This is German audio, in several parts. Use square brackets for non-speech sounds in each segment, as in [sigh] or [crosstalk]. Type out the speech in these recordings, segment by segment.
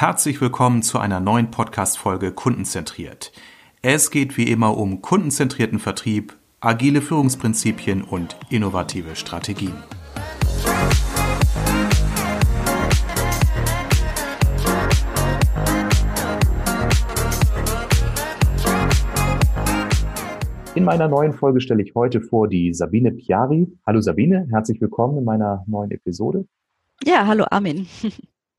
Herzlich willkommen zu einer neuen Podcast-Folge Kundenzentriert. Es geht wie immer um kundenzentrierten Vertrieb, agile Führungsprinzipien und innovative Strategien. In meiner neuen Folge stelle ich heute vor die Sabine Piari. Hallo Sabine, herzlich willkommen in meiner neuen Episode. Ja, hallo Armin.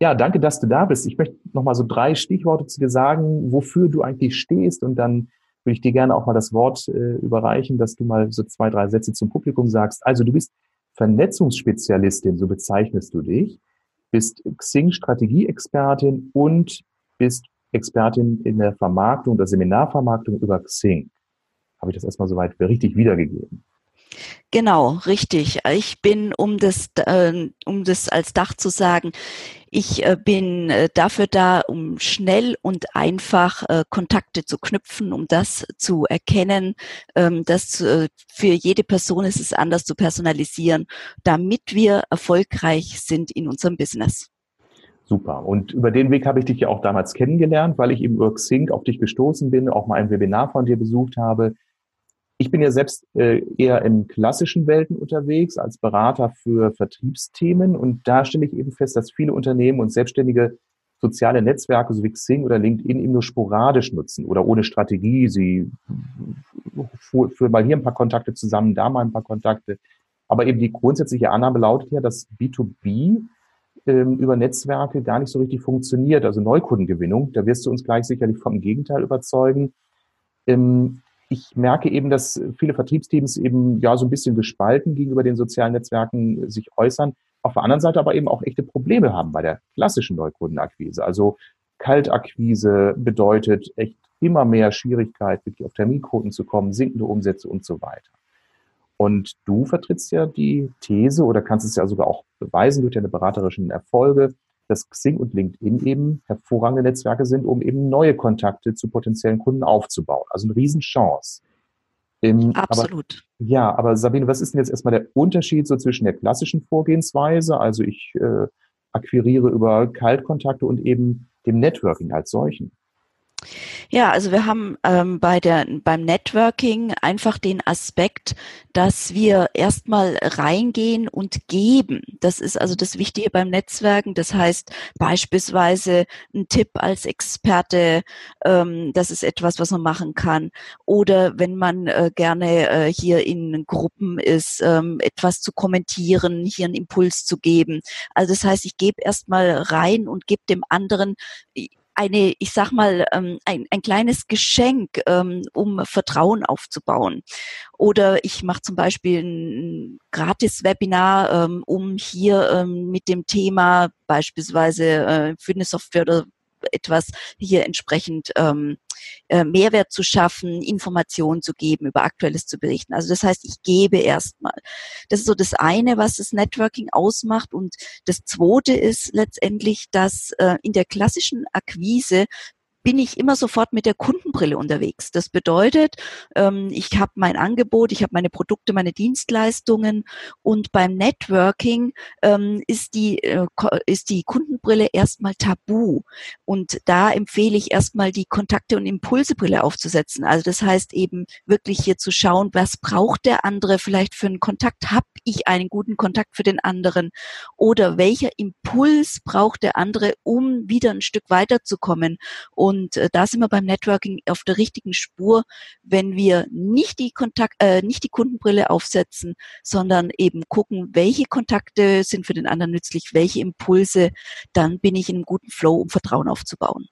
Ja, danke, dass du da bist. Ich möchte noch mal so drei Stichworte zu dir sagen, wofür du eigentlich stehst und dann würde ich dir gerne auch mal das Wort äh, überreichen, dass du mal so zwei, drei Sätze zum Publikum sagst. Also du bist Vernetzungsspezialistin, so bezeichnest du dich, bist Xing-Strategieexpertin und bist Expertin in der Vermarktung, der Seminarvermarktung über Xing habe ich das erstmal soweit richtig wiedergegeben. Genau, richtig. Ich bin, um das, äh, um das als Dach zu sagen, ich äh, bin äh, dafür da, um schnell und einfach äh, Kontakte zu knüpfen, um das zu erkennen. Ähm, das äh, für jede Person ist es anders zu personalisieren, damit wir erfolgreich sind in unserem Business. Super. Und über den Weg habe ich dich ja auch damals kennengelernt, weil ich eben über Xing auf dich gestoßen bin, auch mal ein Webinar von dir besucht habe ich bin ja selbst äh, eher in klassischen Welten unterwegs als Berater für Vertriebsthemen und da stelle ich eben fest, dass viele Unternehmen und selbstständige soziale Netzwerke so wie Xing oder LinkedIn eben nur sporadisch nutzen oder ohne Strategie. Sie führen mal hier ein paar Kontakte zusammen, da mal ein paar Kontakte. Aber eben die grundsätzliche Annahme lautet ja, dass B2B ähm, über Netzwerke gar nicht so richtig funktioniert. Also Neukundengewinnung, da wirst du uns gleich sicherlich vom Gegenteil überzeugen. Ähm, ich merke eben, dass viele Vertriebsteams eben ja so ein bisschen gespalten gegenüber den sozialen Netzwerken sich äußern. Auf der anderen Seite aber eben auch echte Probleme haben bei der klassischen Neukundenakquise. Also Kaltakquise bedeutet echt immer mehr Schwierigkeit, wirklich auf Terminquoten zu kommen, sinkende Umsätze und so weiter. Und du vertrittst ja die These oder kannst es ja sogar auch beweisen durch deine beraterischen Erfolge, dass Xing und LinkedIn eben hervorragende Netzwerke sind, um eben neue Kontakte zu potenziellen Kunden aufzubauen. Also eine Riesenchance. Ähm, Absolut. Aber, ja, aber Sabine, was ist denn jetzt erstmal der Unterschied so zwischen der klassischen Vorgehensweise, also ich äh, akquiriere über Kaltkontakte und eben dem Networking als solchen? Ja, also wir haben ähm, bei der, beim Networking einfach den Aspekt, dass wir erstmal reingehen und geben. Das ist also das Wichtige beim Netzwerken. Das heißt beispielsweise ein Tipp als Experte, ähm, das ist etwas, was man machen kann. Oder wenn man äh, gerne äh, hier in Gruppen ist, ähm, etwas zu kommentieren, hier einen Impuls zu geben. Also das heißt, ich gebe erstmal rein und gebe dem anderen eine, ich sag mal, ähm, ein, ein kleines Geschenk, ähm, um Vertrauen aufzubauen. Oder ich mache zum Beispiel ein Gratis-Webinar, ähm, um hier ähm, mit dem Thema beispielsweise äh, für eine Software oder etwas hier entsprechend ähm, äh, Mehrwert zu schaffen, Informationen zu geben, über Aktuelles zu berichten. Also das heißt, ich gebe erstmal. Das ist so das eine, was das Networking ausmacht. Und das zweite ist letztendlich, dass äh, in der klassischen Akquise bin ich immer sofort mit der Kundenbrille unterwegs. Das bedeutet, ähm, ich habe mein Angebot, ich habe meine Produkte, meine Dienstleistungen und beim Networking ähm, ist die äh, ist die Kundenbrille erstmal tabu und da empfehle ich erstmal die Kontakte und Impulsebrille aufzusetzen. Also das heißt eben wirklich hier zu schauen, was braucht der andere vielleicht für einen Kontakt? Habe ich einen guten Kontakt für den anderen oder welcher Impuls braucht der andere, um wieder ein Stück weiterzukommen? Und und äh, da sind wir beim Networking auf der richtigen Spur, wenn wir nicht die Kontakt, äh, nicht die Kundenbrille aufsetzen, sondern eben gucken, welche Kontakte sind für den anderen nützlich, welche Impulse, dann bin ich in einem guten Flow, um Vertrauen aufzubauen.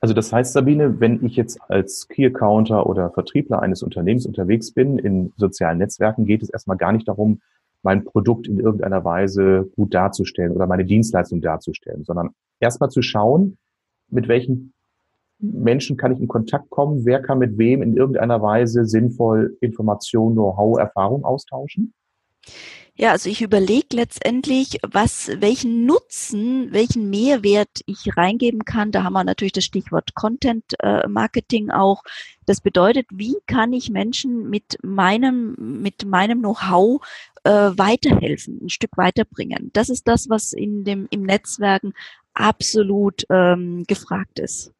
Also das heißt, Sabine, wenn ich jetzt als Key Accounter oder Vertriebler eines Unternehmens unterwegs bin in sozialen Netzwerken, geht es erstmal gar nicht darum, mein Produkt in irgendeiner Weise gut darzustellen oder meine Dienstleistung darzustellen, sondern erstmal zu schauen, mit welchen Menschen kann ich in Kontakt kommen? Wer kann mit wem in irgendeiner Weise sinnvoll Information, Know-how, Erfahrung austauschen? Ja, also ich überlege letztendlich, was, welchen Nutzen, welchen Mehrwert ich reingeben kann. Da haben wir natürlich das Stichwort Content äh, Marketing auch. Das bedeutet, wie kann ich Menschen mit meinem, mit meinem Know-how äh, weiterhelfen, ein Stück weiterbringen? Das ist das, was in dem, im Netzwerken absolut ähm, gefragt ist.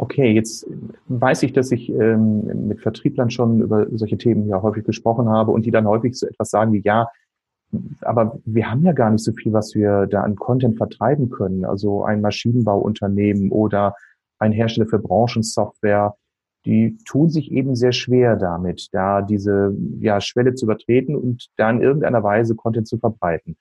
Okay, jetzt weiß ich, dass ich ähm, mit Vertrieblern schon über solche Themen ja häufig gesprochen habe und die dann häufig so etwas sagen wie, ja, aber wir haben ja gar nicht so viel, was wir da an Content vertreiben können. Also ein Maschinenbauunternehmen oder ein Hersteller für Branchensoftware, die tun sich eben sehr schwer damit, da diese ja, Schwelle zu übertreten und da in irgendeiner Weise Content zu verbreiten.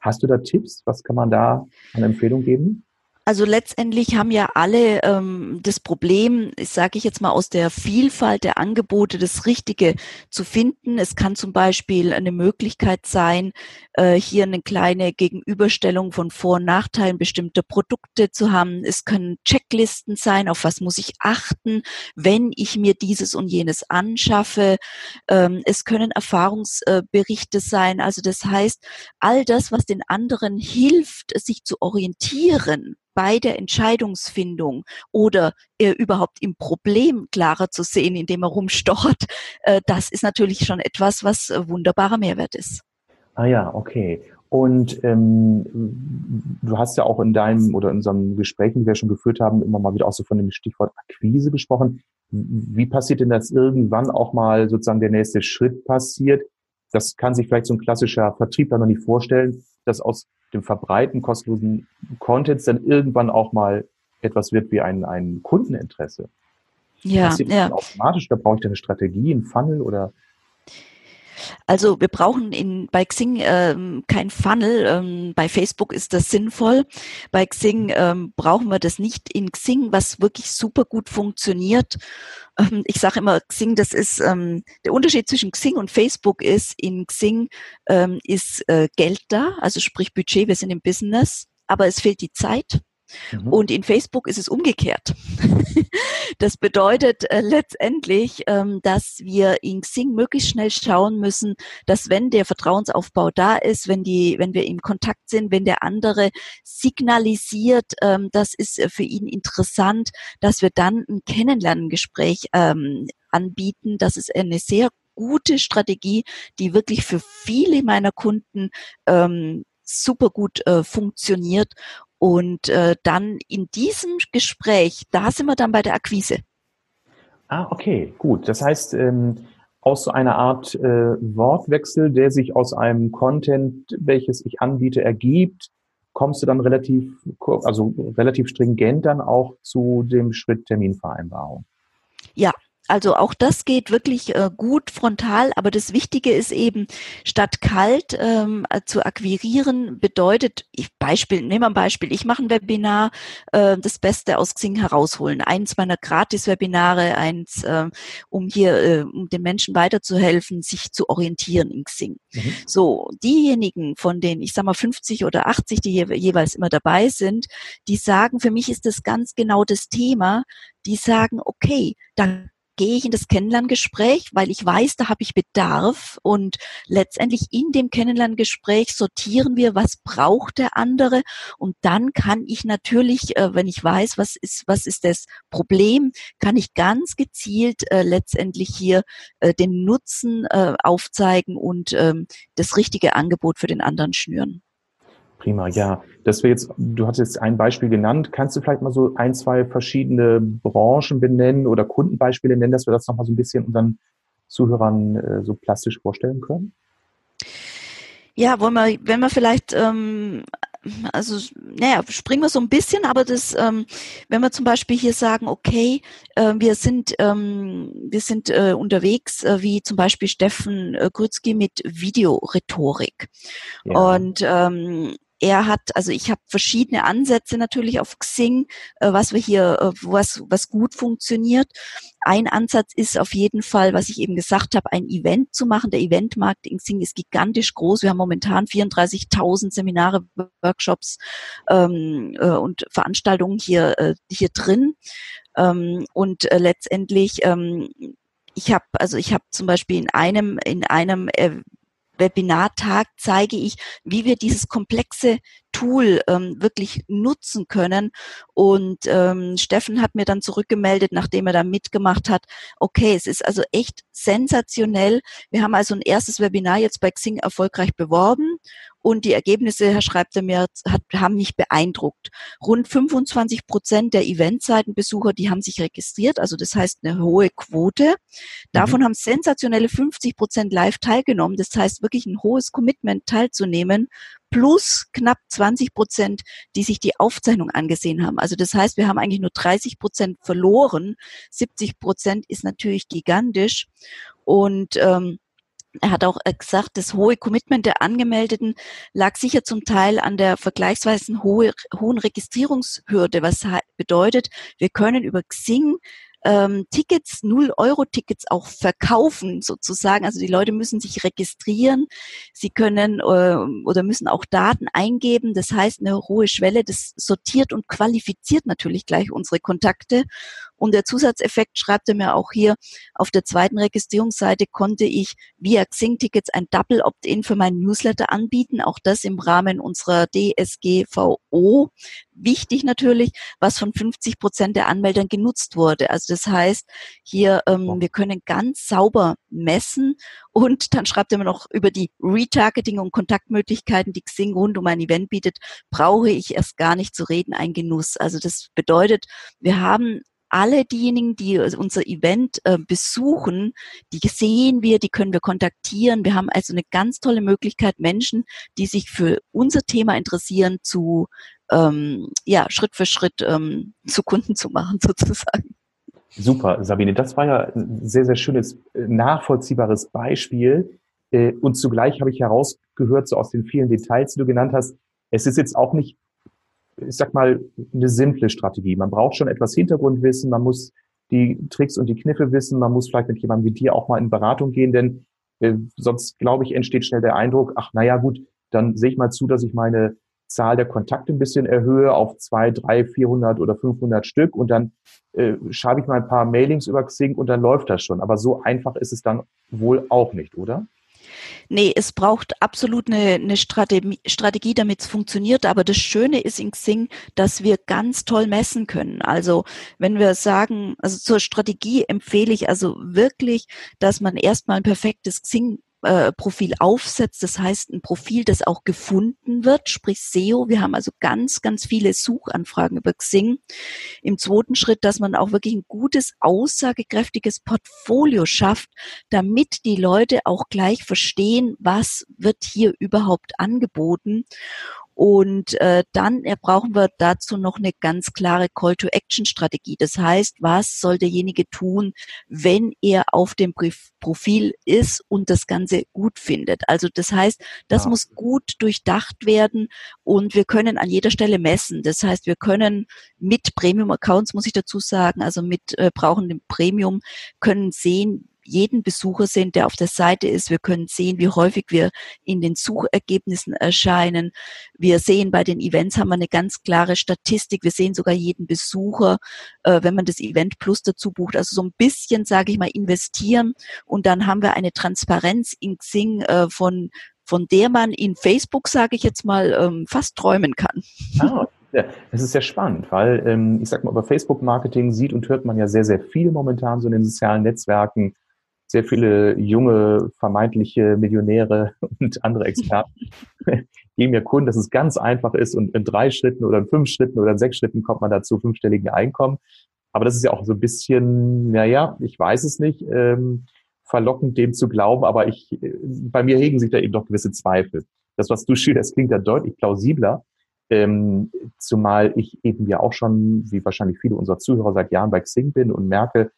Hast du da Tipps? Was kann man da an Empfehlung geben? Also letztendlich haben ja alle ähm, das Problem, sage ich jetzt mal aus der Vielfalt der Angebote, das Richtige zu finden. Es kann zum Beispiel eine Möglichkeit sein, äh, hier eine kleine Gegenüberstellung von Vor- und Nachteilen bestimmter Produkte zu haben. Es können Checklisten sein, auf was muss ich achten, wenn ich mir dieses und jenes anschaffe. Ähm, es können Erfahrungsberichte sein. Also das heißt, all das, was den anderen hilft, sich zu orientieren bei der Entscheidungsfindung oder äh, überhaupt im Problem klarer zu sehen, indem er rumstochert, [laughs] äh, das ist natürlich schon etwas, was äh, wunderbarer Mehrwert ist. Ah ja, okay. Und ähm, du hast ja auch in deinem oder in unserem Gespräch, die wir schon geführt haben, immer mal wieder auch so von dem Stichwort Akquise gesprochen. Wie passiert denn, dass irgendwann auch mal sozusagen der nächste Schritt passiert? Das kann sich vielleicht so ein klassischer Vertriebler noch nicht vorstellen, dass aus dem Verbreiten kostenlosen Contents dann irgendwann auch mal etwas wird wie ein, ein Kundeninteresse. Ja, ja. Automatisch, da brauche ich dann eine Strategie, einen Funnel oder also wir brauchen in, bei Xing ähm, kein Funnel. Ähm, bei Facebook ist das sinnvoll. Bei Xing ähm, brauchen wir das nicht. In Xing, was wirklich super gut funktioniert. Ähm, ich sage immer, Xing, das ist ähm, der Unterschied zwischen Xing und Facebook ist, in Xing ähm, ist äh, Geld da, also sprich Budget, wir sind im Business, aber es fehlt die Zeit. Mhm. Und in Facebook ist es umgekehrt. Das bedeutet äh, letztendlich, ähm, dass wir in Xing möglichst schnell schauen müssen, dass wenn der Vertrauensaufbau da ist, wenn die, wenn wir im Kontakt sind, wenn der andere signalisiert, ähm, das ist äh, für ihn interessant, dass wir dann ein Kennenlerngespräch ähm, anbieten. Das ist eine sehr gute Strategie, die wirklich für viele meiner Kunden ähm, super gut äh, funktioniert und äh, dann in diesem Gespräch, da sind wir dann bei der Akquise. Ah, okay, gut. Das heißt, ähm, aus so einer Art äh, Wortwechsel, der sich aus einem Content, welches ich anbiete, ergibt, kommst du dann relativ, also relativ stringent dann auch zu dem Schritt Terminvereinbarung. Ja, also auch das geht wirklich äh, gut frontal, aber das Wichtige ist eben, statt kalt ähm, äh, zu akquirieren, bedeutet, ich Beispiel, nehmen wir ein Beispiel, ich mache ein Webinar, äh, das Beste aus Xing herausholen. Eins meiner Gratis-Webinare, eins, äh, um hier, äh, um den Menschen weiterzuhelfen, sich zu orientieren in Xing. Mhm. So, diejenigen von denen, ich sag mal 50 oder 80, die je, jeweils immer dabei sind, die sagen, für mich ist das ganz genau das Thema, die sagen, okay, dann gehe ich in das Kennenlerngespräch, weil ich weiß, da habe ich Bedarf und letztendlich in dem Kennenlerngespräch sortieren wir, was braucht der andere und dann kann ich natürlich, äh, wenn ich weiß, was ist, was ist das Problem, kann ich ganz gezielt äh, letztendlich hier äh, den Nutzen aufzeigen und ähm, das richtige Angebot für den anderen schnüren. Prima, ja. Das wäre jetzt, du hast jetzt ein Beispiel genannt. Kannst du vielleicht mal so ein, zwei verschiedene Branchen benennen oder Kundenbeispiele nennen, dass wir das nochmal so ein bisschen unseren Zuhörern äh, so plastisch vorstellen können? Ja, wollen wir, wenn wir vielleicht, ähm, also, naja, springen wir so ein bisschen, aber das, ähm, wenn wir zum Beispiel hier sagen, okay, äh, wir sind, ähm, wir sind äh, unterwegs, äh, wie zum Beispiel Steffen äh, Grützky mit Videorhetorik. Ja. Und ähm, er hat, also ich habe verschiedene Ansätze natürlich auf Xing, äh, was wir hier, äh, was, was gut funktioniert. Ein Ansatz ist auf jeden Fall, was ich eben gesagt habe, ein Event zu machen. Der Eventmarkt in Xing ist gigantisch groß. Wir haben momentan 34.000 Seminare, Workshops ähm, äh, und Veranstaltungen hier, äh, hier drin. Ähm, und äh, letztendlich ähm, ich habe also ich habe zum Beispiel in einem in einem Webinartag zeige ich, wie wir dieses komplexe Tool ähm, wirklich nutzen können. Und ähm, Steffen hat mir dann zurückgemeldet, nachdem er da mitgemacht hat, okay, es ist also echt sensationell. Wir haben also ein erstes Webinar jetzt bei Xing erfolgreich beworben und die Ergebnisse, Herr schreibt er mir, hat, haben mich beeindruckt. Rund 25 Prozent der Eventseitenbesucher, die haben sich registriert, also das heißt eine hohe Quote. Davon mhm. haben sensationelle 50 Prozent live teilgenommen. Das heißt wirklich ein hohes Commitment teilzunehmen plus knapp 20 Prozent, die sich die Aufzeichnung angesehen haben. Also das heißt, wir haben eigentlich nur 30 Prozent verloren. 70 Prozent ist natürlich gigantisch. Und ähm, er hat auch gesagt, das hohe Commitment der Angemeldeten lag sicher zum Teil an der vergleichsweise hohe, hohen Registrierungshürde, was bedeutet, wir können über Xing ähm, Tickets, Null-Euro-Tickets auch verkaufen sozusagen. Also die Leute müssen sich registrieren, sie können äh, oder müssen auch Daten eingeben. Das heißt, eine hohe Schwelle, das sortiert und qualifiziert natürlich gleich unsere Kontakte. Und der Zusatzeffekt schreibt er mir auch hier, auf der zweiten Registrierungsseite konnte ich via Xing-Tickets ein Double Opt-in für meinen Newsletter anbieten. Auch das im Rahmen unserer DSGVO. Wichtig natürlich, was von 50 Prozent der Anmeldern genutzt wurde. Also das heißt, hier, ähm, wir können ganz sauber messen und dann schreibt er mir noch über die Retargeting und Kontaktmöglichkeiten, die Xing rund um ein Event bietet, brauche ich erst gar nicht zu reden, ein Genuss. Also das bedeutet, wir haben alle diejenigen, die unser Event äh, besuchen, die sehen wir, die können wir kontaktieren. Wir haben also eine ganz tolle Möglichkeit, Menschen, die sich für unser Thema interessieren, zu ähm, ja Schritt für Schritt ähm, zu Kunden zu machen, [laughs] sozusagen. Super, Sabine. Das war ja ein sehr, sehr schönes, nachvollziehbares Beispiel. Äh, und zugleich habe ich herausgehört, so aus den vielen Details, die du genannt hast, es ist jetzt auch nicht ich sag mal, eine simple Strategie. Man braucht schon etwas Hintergrundwissen, man muss die Tricks und die Kniffe wissen, man muss vielleicht mit jemandem wie dir auch mal in Beratung gehen, denn äh, sonst, glaube ich, entsteht schnell der Eindruck, ach naja gut, dann sehe ich mal zu, dass ich meine Zahl der Kontakte ein bisschen erhöhe auf zwei, drei, vierhundert oder 500 Stück und dann äh, schreibe ich mal ein paar Mailings über Xing und dann läuft das schon. Aber so einfach ist es dann wohl auch nicht, oder? Nee, es braucht absolut eine, eine Strategie, Strategie, damit es funktioniert. Aber das Schöne ist in Xing, dass wir ganz toll messen können. Also wenn wir sagen, also zur Strategie empfehle ich also wirklich, dass man erstmal ein perfektes Xing äh, Profil aufsetzt. Das heißt, ein Profil, das auch gefunden wird, sprich SEO. Wir haben also ganz, ganz viele Suchanfragen über Xing. Im zweiten Schritt, dass man auch wirklich ein gutes, aussagekräftiges Portfolio schafft, damit die Leute auch gleich verstehen, was wird hier überhaupt angeboten. Und äh, dann brauchen wir dazu noch eine ganz klare Call-to-Action-Strategie. Das heißt, was soll derjenige tun, wenn er auf dem Profil ist und das Ganze gut findet? Also das heißt, das ja. muss gut durchdacht werden und wir können an jeder Stelle messen. Das heißt, wir können mit Premium-Accounts, muss ich dazu sagen, also mit äh, brauchendem Premium, können sehen, jeden Besucher sehen, der auf der Seite ist. Wir können sehen, wie häufig wir in den Suchergebnissen erscheinen. Wir sehen bei den Events haben wir eine ganz klare Statistik. Wir sehen sogar jeden Besucher, äh, wenn man das Event Plus dazu bucht. Also so ein bisschen, sage ich mal, investieren und dann haben wir eine Transparenz in Xing äh, von von der man in Facebook, sage ich jetzt mal, ähm, fast träumen kann. Ah, das ist sehr spannend, weil ähm, ich sag mal, über Facebook-Marketing sieht und hört man ja sehr, sehr viel momentan so in den sozialen Netzwerken sehr viele junge, vermeintliche Millionäre [laughs] und andere Experten [laughs] geben mir Kunden, dass es ganz einfach ist und in drei Schritten oder in fünf Schritten oder in sechs Schritten kommt man dazu fünfstelligen Einkommen. Aber das ist ja auch so ein bisschen, naja, ich weiß es nicht, ähm, verlockend dem zu glauben, aber ich, bei mir hegen sich da eben doch gewisse Zweifel. Das, was du [laughs] schilderst, klingt ja deutlich plausibler, ähm, zumal ich eben ja auch schon, wie wahrscheinlich viele unserer Zuhörer seit Jahren bei Xing bin und merke,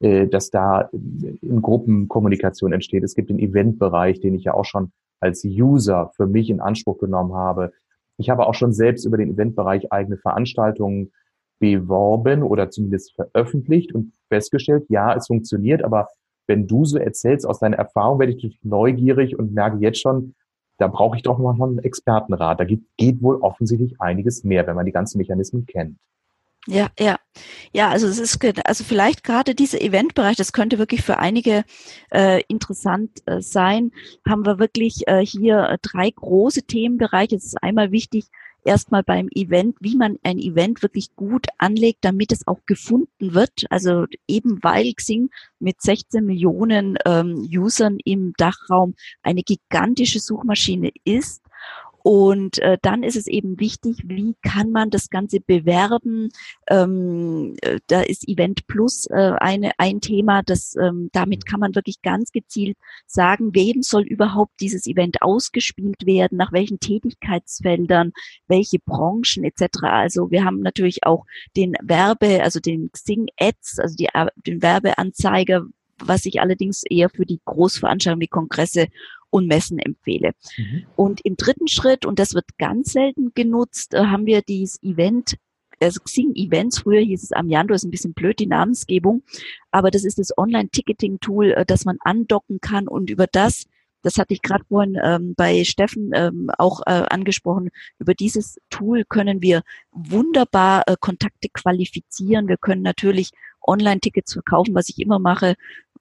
dass da in Gruppenkommunikation entsteht. Es gibt den Eventbereich, den ich ja auch schon als User für mich in Anspruch genommen habe. Ich habe auch schon selbst über den Eventbereich eigene Veranstaltungen beworben oder zumindest veröffentlicht und festgestellt, ja, es funktioniert, aber wenn du so erzählst aus deiner Erfahrung, werde ich natürlich neugierig und merke jetzt schon, da brauche ich doch noch einen Expertenrat. Da geht, geht wohl offensichtlich einiges mehr, wenn man die ganzen Mechanismen kennt. Ja, ja. Ja, also es ist also vielleicht gerade dieser Eventbereich, das könnte wirklich für einige äh, interessant äh, sein. Haben wir wirklich äh, hier äh, drei große Themenbereiche. Es ist einmal wichtig, erstmal beim Event, wie man ein Event wirklich gut anlegt, damit es auch gefunden wird. Also eben weil Xing mit 16 Millionen ähm, Usern im Dachraum eine gigantische Suchmaschine ist Und äh, dann ist es eben wichtig, wie kann man das Ganze bewerben. Ähm, äh, da ist Event Plus äh, eine, ein Thema, das ähm, damit kann man wirklich ganz gezielt sagen, wem soll überhaupt dieses Event ausgespielt werden, nach welchen Tätigkeitsfeldern, welche Branchen etc. Also wir haben natürlich auch den Werbe, also den Xing Ads, also die, den Werbeanzeiger, was ich allerdings eher für die Großveranstaltungen wie Kongresse und Messen empfehle. Mhm. Und im dritten Schritt, und das wird ganz selten genutzt, äh, haben wir dieses Event also Xing Events, früher hieß es Amiando, ist ein bisschen blöd, die Namensgebung, aber das ist das Online-Ticketing-Tool, äh, das man andocken kann und über das, das hatte ich gerade vorhin ähm, bei Steffen ähm, auch äh, angesprochen, über dieses Tool können wir wunderbar äh, Kontakte qualifizieren. Wir können natürlich Online-Tickets verkaufen, was ich immer mache,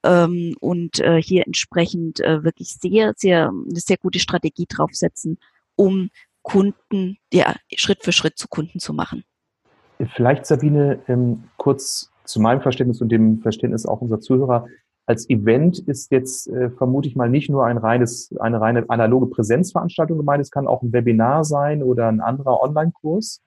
ähm, und äh, hier entsprechend äh, wirklich sehr, sehr, eine sehr gute Strategie draufsetzen, um Kunden, ja, Schritt für Schritt zu Kunden zu machen. Vielleicht, Sabine, ähm, kurz zu meinem Verständnis und dem Verständnis auch unserer Zuhörer. Als Event ist jetzt, äh, vermute ich mal, nicht nur ein reines, eine reine analoge Präsenzveranstaltung gemeint, es kann auch ein Webinar sein oder ein anderer Online-Kurs.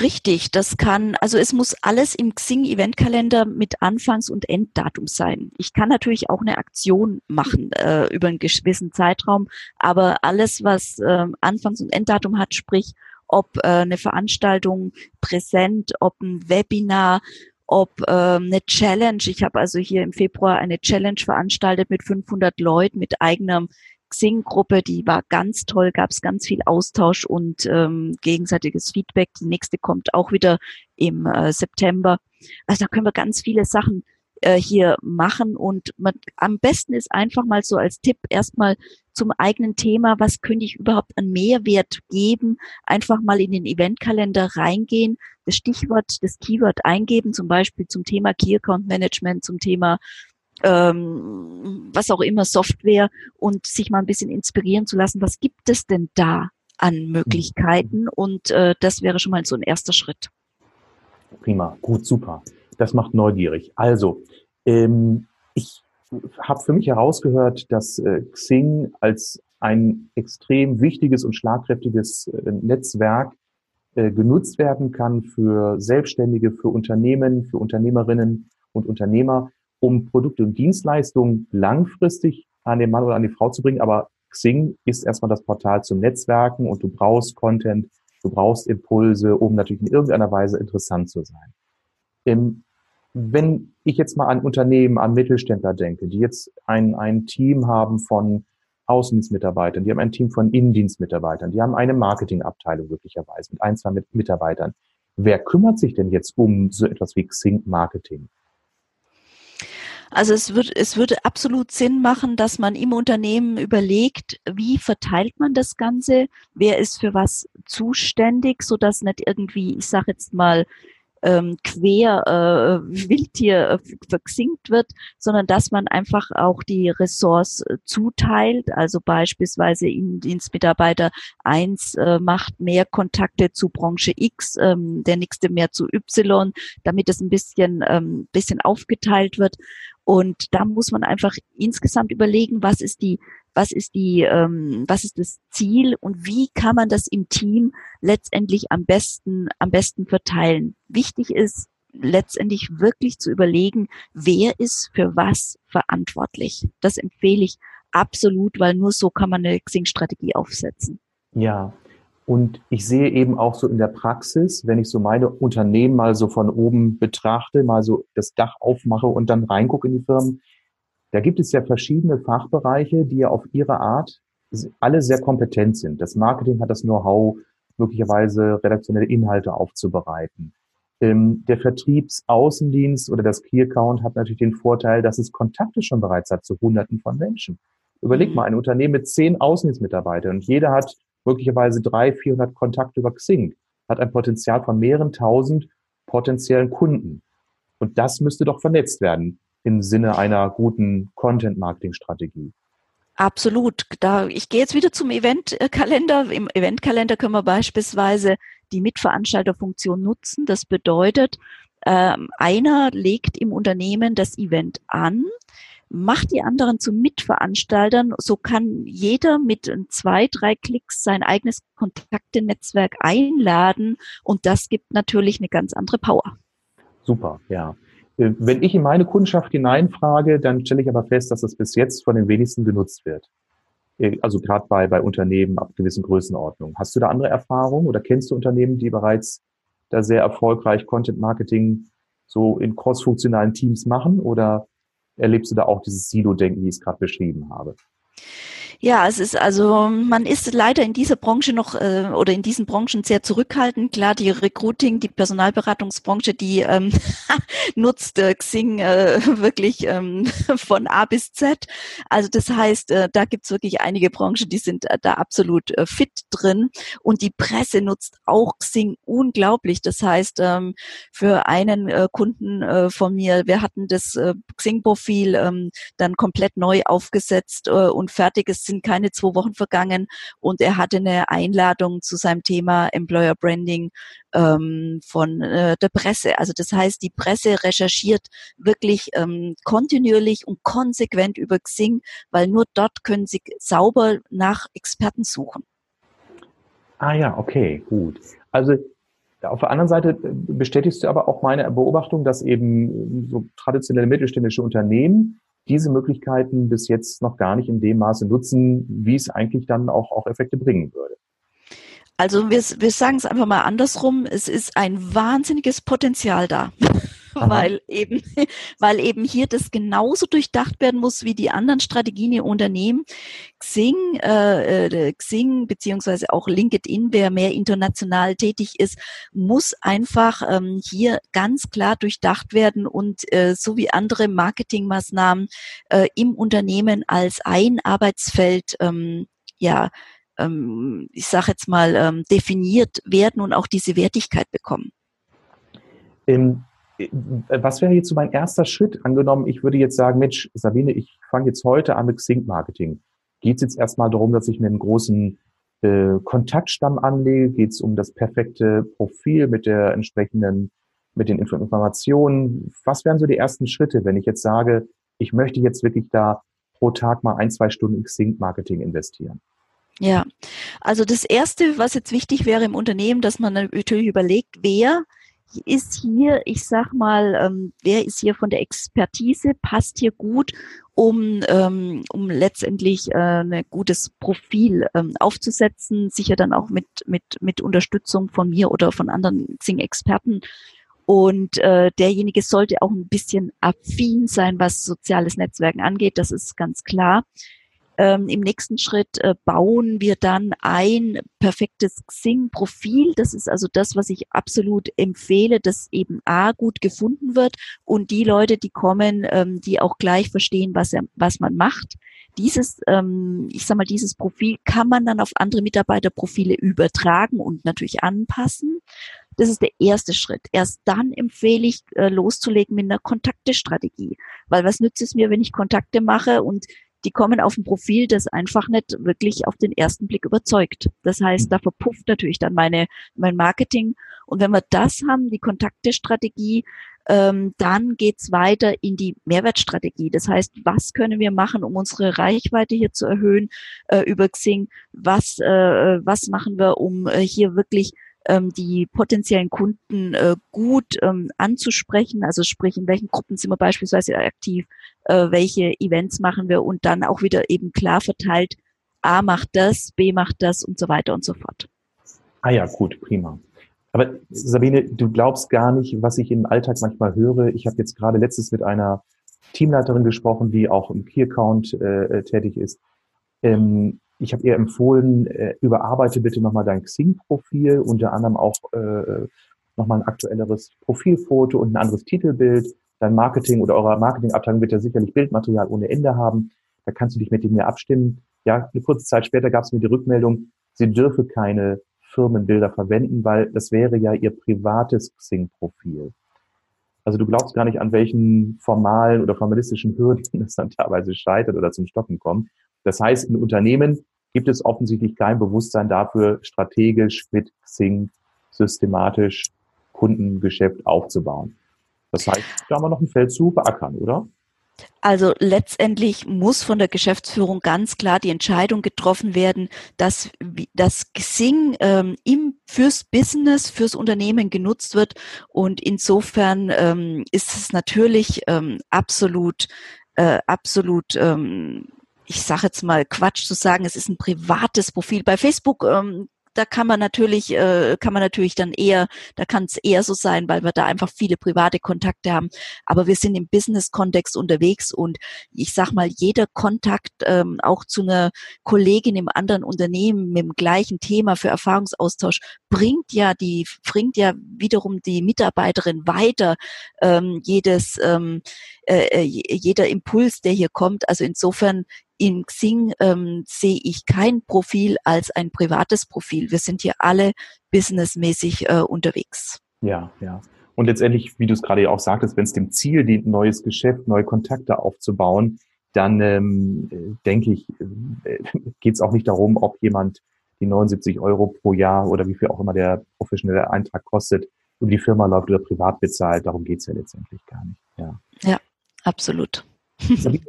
Richtig, das kann, also es muss alles im Xing Eventkalender mit Anfangs- und Enddatum sein. Ich kann natürlich auch eine Aktion machen äh, über einen gewissen Zeitraum, aber alles, was äh, Anfangs- und Enddatum hat, sprich ob äh, eine Veranstaltung präsent, ob ein Webinar, ob äh, eine Challenge. Ich habe also hier im Februar eine Challenge veranstaltet mit 500 Leuten mit eigenem Xing-Gruppe, die war ganz toll, gab es ganz viel Austausch und ähm, gegenseitiges Feedback. Die nächste kommt auch wieder im äh, September. Also da können wir ganz viele Sachen äh, hier machen und man, am besten ist einfach mal so als Tipp erstmal zum eigenen Thema, was könnte ich überhaupt an Mehrwert geben, einfach mal in den Eventkalender reingehen, das Stichwort, das Keyword eingeben, zum Beispiel zum Thema Key Account Management, zum Thema ähm, was auch immer, Software und sich mal ein bisschen inspirieren zu lassen, was gibt es denn da an Möglichkeiten? Und äh, das wäre schon mal so ein erster Schritt. Prima, gut, super. Das macht neugierig. Also, ähm, ich habe für mich herausgehört, dass äh, Xing als ein extrem wichtiges und schlagkräftiges äh, Netzwerk äh, genutzt werden kann für Selbstständige, für Unternehmen, für Unternehmerinnen und Unternehmer, um Produkte und Dienstleistungen langfristig an den Mann oder an die Frau zu bringen. Aber Xing ist erstmal das Portal zum Netzwerken und du brauchst Content, du brauchst Impulse, um natürlich in irgendeiner Weise interessant zu sein. Ähm, wenn ich jetzt mal an Unternehmen, an Mittelständler denke, die jetzt ein, ein Team haben von Außendienstmitarbeitern, die haben ein Team von Innendienstmitarbeitern, die haben eine Marketingabteilung möglicherweise mit ein, zwei Mitarbeitern. Wer kümmert sich denn jetzt um so etwas wie Xing Marketing? Also es, wird, es würde absolut Sinn machen, dass man im Unternehmen überlegt, wie verteilt man das Ganze, wer ist für was zuständig, so dass nicht irgendwie, ich sage jetzt mal, ähm, quer äh, Wildtier äh, verxinkt wird, sondern dass man einfach auch die Ressource äh, zuteilt. Also beispielsweise Innendienstmitarbeiter eins äh, macht mehr Kontakte zu Branche X, ähm, der nächste mehr zu Y, damit es ein bisschen, ähm, bisschen aufgeteilt wird. Und da muss man einfach insgesamt überlegen, was ist die was ist die, ähm, was ist das Ziel und wie kann man das im Team letztendlich am besten, am besten verteilen. Wichtig ist letztendlich wirklich zu überlegen, wer ist für was verantwortlich. Das empfehle ich absolut, weil nur so kann man eine Xing-Strategie aufsetzen. Ja, und ich sehe eben auch so in der Praxis, wenn ich so meine Unternehmen mal so von oben betrachte, mal so das Dach aufmache und dann reingucke in die Firmen, da gibt es ja verschiedene Fachbereiche, die ja auf ihre Art alle sehr kompetent sind. Das Marketing hat das Know-how, möglicherweise redaktionelle Inhalte aufzubereiten. Ähm, der Vertriebsaußendienst oder das Key Account hat natürlich den Vorteil, dass es Kontakte schon bereits hat zu Hunderten von Menschen. Überleg mhm. mal, ein Unternehmen mit zehn Außendienstmitarbeitern und jeder hat möglicherweise drei, vierhundert Kontakte über Xing, hat ein Potenzial von mehreren tausend potenziellen Kunden. Und das müsste doch vernetzt werden im Sinne einer guten Content-Marketing-Strategie. Absolut. Da, ich gehe jetzt wieder zum Eventkalender. Im Eventkalender können wir beispielsweise die Mitveranstalterfunktion nutzen. Das bedeutet, ähm, einer legt im Unternehmen das Event an, macht die anderen zu Mitveranstaltern. So kann jeder mit zwei, drei Klicks sein eigenes Kontaktenetzwerk einladen und das gibt natürlich eine ganz andere Power. Super, ja. Äh, wenn ich in meine Kundschaft hineinfrage, dann stelle ich aber fest, dass es bis jetzt von den wenigsten genutzt wird. Äh, also gerade bei, bei Unternehmen ab gewissen Größenordnungen. Hast du da andere Erfahrungen oder kennst du Unternehmen, die bereits da sehr erfolgreich Content Marketing so in cross-funktionalen Teams machen oder erlebst du da auch dieses Silo-Denken, wie ich es gerade beschrieben habe? Ja, es ist also, man ist leider in dieser Branche noch äh, oder in diesen Branchen sehr zurückhaltend. Klar, die Recruiting, die Personalberatungsbranche, die ähm, [laughs] nutzt äh, Xing äh, [laughs] wirklich ähm, [laughs] von A bis Z. Also das heißt, äh, da gibt's wirklich einige Branchen, die sind äh, da absolut äh, fit drin. Und die Presse nutzt auch Xing unglaublich. Das heißt, ähm, für einen äh, Kunden äh, von mir, wir hatten das äh, Xing-Profil ähm, dann komplett neu aufgesetzt äh, und fertig ist sind keine zwei Wochen vergangen und er hatte eine Einladung zu seinem Thema Employer Branding ähm, von äh, der Presse. Also das heißt, die Presse recherchiert wirklich ähm, kontinuierlich und konsequent über Xing, weil nur dort können sie sauber nach Experten suchen. Ah ja, okay, gut. Also auf der anderen Seite äh, bestätigst du aber auch meine Beobachtung, dass eben so traditionelle mittelständische Unternehmen diese Möglichkeiten bis jetzt noch gar nicht in dem Maße nutzen, wie es eigentlich dann auch, auch Effekte bringen würde. Also wir, wir sagen es einfach mal andersrum, es ist ein wahnsinniges Potenzial da. Weil eben, [laughs] weil eben hier das genauso durchdacht werden muss wie die anderen Strategien im Unternehmen. Xing, äh, äh, Xing beziehungsweise auch LinkedIn, wer mehr international tätig ist, muss einfach ähm, hier ganz klar durchdacht werden und äh, so wie andere Marketingmaßnahmen äh, im Unternehmen als ein Arbeitsfeld ähm, ja ähm, ich sage jetzt mal, ähm, definiert werden und auch diese Wertigkeit bekommen. Was wäre jetzt so mein erster Schritt? Angenommen, ich würde jetzt sagen, Mensch, Sabine, ich fange jetzt heute an mit Xing-Marketing. Geht es jetzt erstmal darum, dass ich mir einen großen äh, Kontaktstamm anlege? Geht es um das perfekte Profil mit der entsprechenden, mit den Informationen? Was wären so die ersten Schritte, wenn ich jetzt sage, ich möchte jetzt wirklich da pro Tag mal ein, zwei Stunden Xing-Marketing investieren? Ja, also das Erste, was jetzt wichtig wäre im Unternehmen, dass man natürlich überlegt, wer ist hier, ich sag mal, ähm, wer ist hier von der Expertise, passt hier gut, um, ähm, um letztendlich äh, ein gutes Profil ähm, aufzusetzen, sicher dann auch mit, mit, mit Unterstützung von mir oder von anderen Xing-Experten. Und äh, derjenige sollte auch ein bisschen affin sein, was soziales Netzwerken angeht, das ist ganz klar. Ähm, Im nächsten Schritt äh, bauen wir dann ein perfektes Xing-Profil. Das ist also das, was ich absolut empfehle, dass eben A gut gefunden wird und die Leute, die kommen, ähm, die auch gleich verstehen, was, was man macht. Dieses, ähm, ich sag mal, dieses Profil kann man dann auf andere Mitarbeiterprofile übertragen und natürlich anpassen. Das ist der erste Schritt. Erst dann empfehle ich, äh, loszulegen mit einer Kontaktestrategie. Weil was nützt es mir, wenn ich Kontakte mache und die kommen auf ein Profil, das einfach nicht wirklich auf den ersten Blick überzeugt. Das heißt, da verpufft natürlich dann meine, mein Marketing. Und wenn wir das haben, die Kontaktestrategie, ähm, dann geht's weiter in die Mehrwertstrategie. Das heißt, was können wir machen, um unsere Reichweite hier zu erhöhen äh, über Xing? Was, äh, was machen wir, um äh, hier wirklich ähm, die potenziellen Kunden äh, gut ähm, anzusprechen. Also sprich, in welchen Gruppen sind wir beispielsweise aktiv, äh, welche Events machen wir und dann auch wieder eben klar verteilt, A macht das, B macht das und so weiter und so fort. Ah ja, gut, prima. Aber Sabine, du glaubst gar nicht, was ich im Alltag manchmal höre. Ich habe jetzt gerade letztes mit einer Teamleiterin gesprochen, die auch im Key-Account äh, äh tätig ist. Ähm, ich habe ihr empfohlen, äh, überarbeite bitte nochmal dein Xing-Profil, unter anderem auch äh, nochmal ein aktuelleres Profilfoto und ein anderes Titelbild. Dein Marketing oder eure Marketingabteilung wird ja sicherlich Bildmaterial ohne Ende haben. Da kannst du dich mit mir abstimmen. Ja, eine kurze Zeit später gab es mir die Rückmeldung, sie dürfe keine Firmenbilder verwenden, weil das wäre ja ihr privates Xing-Profil. Also du glaubst gar nicht, an welchen formalen oder formalistischen Hürden [laughs] das dann teilweise scheitert oder zum Stoppen kommt. Das heißt, in Unternehmen gibt es offensichtlich kein Bewusstsein dafür, strategisch mit Xing systematisch Kundengeschäft aufzubauen. Das heißt, da haben wir noch ein Feld zu beackern, oder? Also letztendlich muss von der Geschäftsführung ganz klar die Entscheidung getroffen werden, dass das Xing ähm, im fürs Business, fürs Unternehmen genutzt wird. Und insofern ähm, ist es natürlich ähm, absolut, äh, absolut ähm, ich sage jetzt mal Quatsch zu sagen, es ist ein privates Profil. Bei Facebook ähm, da kann man natürlich, äh, kann man natürlich dann eher, da kann es eher so sein, weil wir da einfach viele private Kontakte haben. Aber wir sind im Business-Kontext unterwegs und ich sag mal, jeder Kontakt ähm, auch zu einer Kollegin im anderen Unternehmen mit dem gleichen Thema für Erfahrungsaustausch bringt ja die, bringt ja wiederum die Mitarbeiterin weiter. Ähm, jedes, ähm, äh, äh jeder Impuls, der hier kommt. Also insofern in Xing ähm, sehe ich kein Profil als ein privates Profil. Wir sind hier alle businessmäßig äh, unterwegs. Ja, ja. Und letztendlich, wie du es gerade auch sagtest, wenn es dem Ziel dient, neues Geschäft, neue Kontakte aufzubauen, dann ähm, denke ich, äh, [laughs] geht es auch nicht darum, ob jemand die 79 Euro pro Jahr oder wie viel auch immer der professionelle Eintrag kostet, über die Firma läuft oder privat bezahlt. Darum geht es ja letztendlich gar nicht. Ja, ja absolut. ein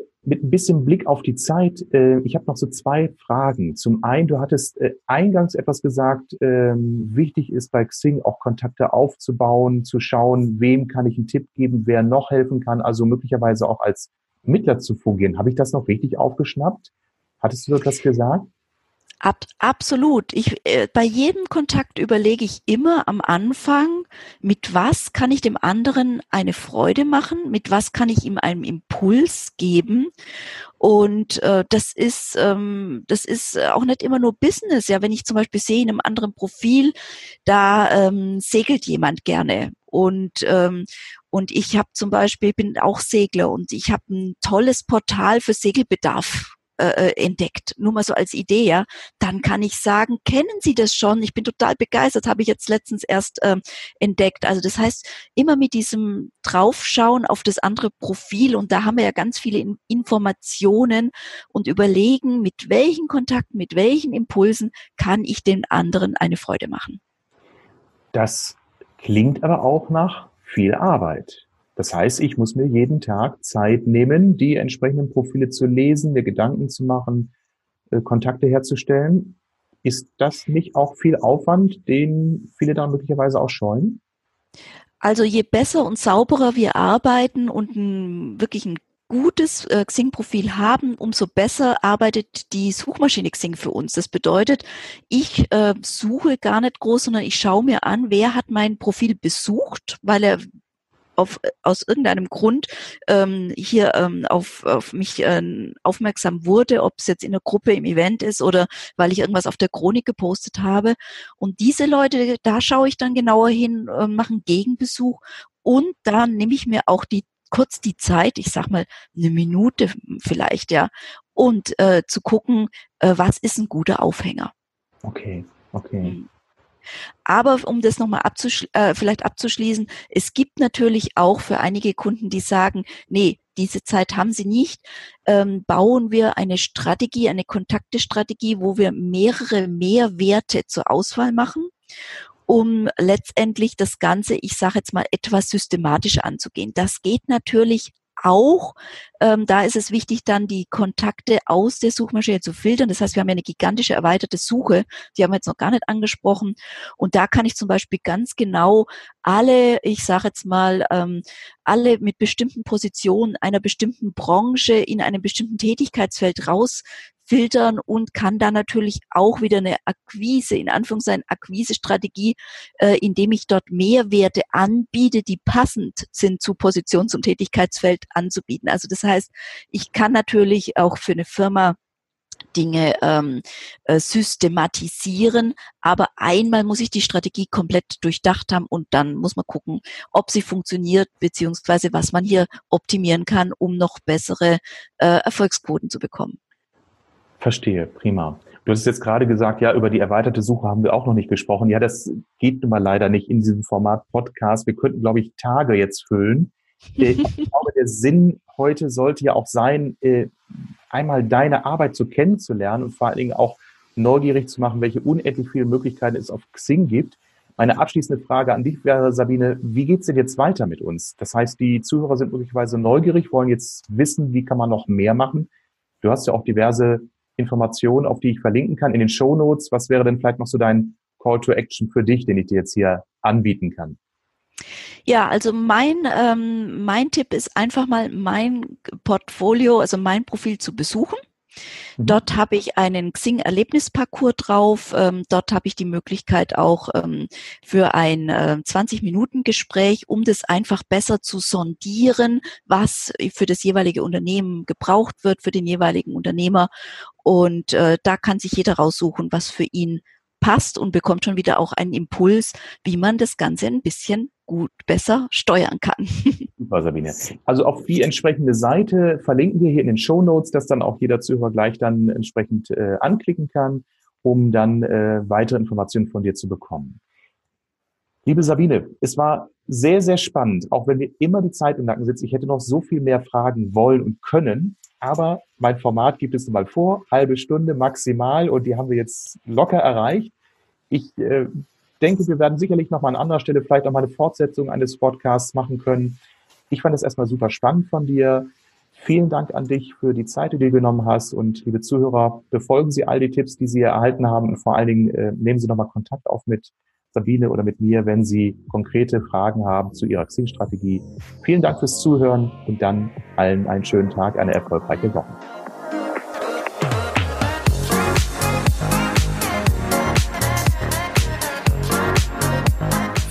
bisschen Blick auf die Zeit, äh, ich habe noch so zwei Fragen. Zum einen, du hattest äh, eingangs etwas gesagt, ähm, wichtig ist bei Xing auch Kontakte aufzubauen, zu schauen, wem kann ich einen Tipp geben, wer noch helfen kann, also möglicherweise auch als Mittler zu fungieren. Habe ich das noch richtig aufgeschnappt? Hattest du das gesagt? Ab, absolut. Ich, äh, bei jedem Kontakt überlege ich immer am Anfang, mit was kann ich dem anderen eine Freude machen, mit was kann ich ihm einen Impuls geben. Und äh, das ist ähm, das ist auch nicht immer nur Business. Ja, wenn ich zum Beispiel sehe in einem anderen Profil, da ähm, segelt jemand gerne und ähm, und ich habe zum Beispiel bin auch Segler und ich habe ein tolles Portal für Segelbedarf äh, äh, entdeckt, nur mal so als Idee, ja, dann kann ich sagen, kennen Sie das schon? Ich bin total begeistert, habe ich jetzt letztens erst ähm, entdeckt. Also das heißt, immer mit diesem Draufschauen auf das andere Profil und da haben wir ja ganz viele in Informationen und überlegen, mit welchen Kontakten, mit welchen Impulsen kann ich den anderen eine Freude machen. Das klingt aber auch nach viel Arbeit. Das heißt, ich muss mir jeden Tag Zeit nehmen, die entsprechenden Profile zu lesen, mir Gedanken zu machen, äh, Kontakte herzustellen. Ist das nicht auch viel Aufwand, den viele da möglicherweise auch scheuen? Also je besser und sauberer wir arbeiten und ein, wirklich ein gutes äh, Xing-Profil haben, umso besser arbeitet die Suchmaschine Xing für uns. Das bedeutet, ich äh, suche gar nicht groß, sondern ich schaue mir an, wer hat mein Profil besucht, weil er auf, aus irgendeinem Grund ähm, hier ähm, auf, auf mich äh, aufmerksam wurde, ob es jetzt in der Gruppe im Event ist oder weil ich irgendwas auf der Chronik gepostet habe. Und diese Leute, da schaue ich dann genauer hin, äh, mache einen Gegenbesuch und dann nehme ich mir auch die kurz die Zeit, ich sag mal eine Minute vielleicht, ja, und äh, zu gucken, äh, was ist ein guter Aufhänger. Okay, okay. Aber um das nochmal abzuschli äh, vielleicht abzuschließen, es gibt natürlich auch für einige Kunden, die sagen, nee, diese Zeit haben sie nicht, ähm, bauen wir eine Strategie, eine Kontaktestrategie, wo wir mehrere Mehrwerte zur Auswahl machen um letztendlich das Ganze, ich sage jetzt mal, etwas systematisch anzugehen. Das geht natürlich auch. Ähm, da ist es wichtig, dann die Kontakte aus der Suchmaschine zu filtern. Das heißt, wir haben ja eine gigantische erweiterte Suche. Die haben wir jetzt noch gar nicht angesprochen. Und da kann ich zum Beispiel ganz genau alle, ich sage jetzt mal, ähm, alle mit bestimmten Positionen einer bestimmten Branche in einem bestimmten Tätigkeitsfeld raus filtern und kann dann natürlich auch wieder eine Akquise, in Anführungszeichen Akquise-Strategie, äh, indem ich dort Mehrwerte anbiete, die passend sind zu Positions- und Tätigkeitsfeld anzubieten. Also das heißt, ich kann natürlich auch für eine Firma Dinge ähm, äh, systematisieren, aber einmal muss ich die Strategie komplett durchdacht haben und dann muss man gucken, ob sie funktioniert, beziehungsweise was man hier optimieren kann, um noch bessere äh, Erfolgsquoten zu bekommen. Verstehe, prima. Du hast jetzt gerade gesagt, ja, über die erweiterte Suche haben wir auch noch nicht gesprochen. Ja, das geht nun mal leider nicht in diesem Format Podcast. Wir könnten, glaube ich, Tage jetzt füllen. [laughs] Äh, ich glaube, der Sinn heute sollte ja auch sein, äh, einmal deine Arbeit zu kennenzulernen und vor allen Dingen auch neugierig zu machen, welche unendlich vielen Möglichkeiten es auf Xing gibt. Meine abschließende Frage an dich wäre, Sabine, wie geht's denn jetzt weiter mit uns? Das heißt, die Zuhörer sind möglicherweise neugierig, wollen jetzt wissen, wie kann man noch mehr machen. Du hast ja auch diverse Informationen, auf die ich verlinken kann in den Show Notes. Was wäre denn vielleicht noch so dein Call to Action für dich, den ich dir jetzt hier anbieten kann? Ja, also mein, ähm, mein Tipp ist einfach mal mein Portfolio, also mein Profil zu besuchen. Mhm. Dort habe ich einen Xing-Erlebnisparcours drauf. Ähm, dort habe ich die Möglichkeit auch ähm, für ein äh, 20-Minuten-Gespräch, um das einfach besser zu sondieren, was für das jeweilige Unternehmen gebraucht wird, für den jeweiligen Unternehmer. Und äh, da kann sich jeder raussuchen, was für ihn passt und bekommt schon wieder auch einen Impuls, wie man das Ganze ein bisschen gut besser steuern kann. [laughs] Super, Sabine. Also auf die entsprechende Seite verlinken wir hier in den Show Notes, dass dann auch jeder Zuhörer gleich dann entsprechend äh, anklicken kann, um dann äh, weitere Informationen von dir zu bekommen. Liebe Sabine, es war sehr, sehr spannend, auch wenn wir immer die Zeit im Nacken sitzen. Ich hätte noch so viel mehr fragen wollen und können, aber mein Format gibt es nun mal vor, halbe Stunde maximal und die haben wir jetzt locker erreicht. Ich äh, denke, wir werden sicherlich noch mal an anderer Stelle vielleicht auch mal eine Fortsetzung eines Podcasts machen können. Ich fand es erstmal super spannend von dir. Vielen Dank an dich für die Zeit, die du genommen hast. Und liebe Zuhörer, befolgen Sie all die Tipps, die Sie erhalten haben. Und vor allen Dingen äh, nehmen Sie nochmal Kontakt auf mit Sabine oder mit mir, wenn Sie konkrete Fragen haben zu Ihrer Xing-Strategie. Vielen Dank fürs Zuhören und dann allen einen schönen Tag, eine erfolgreiche Woche.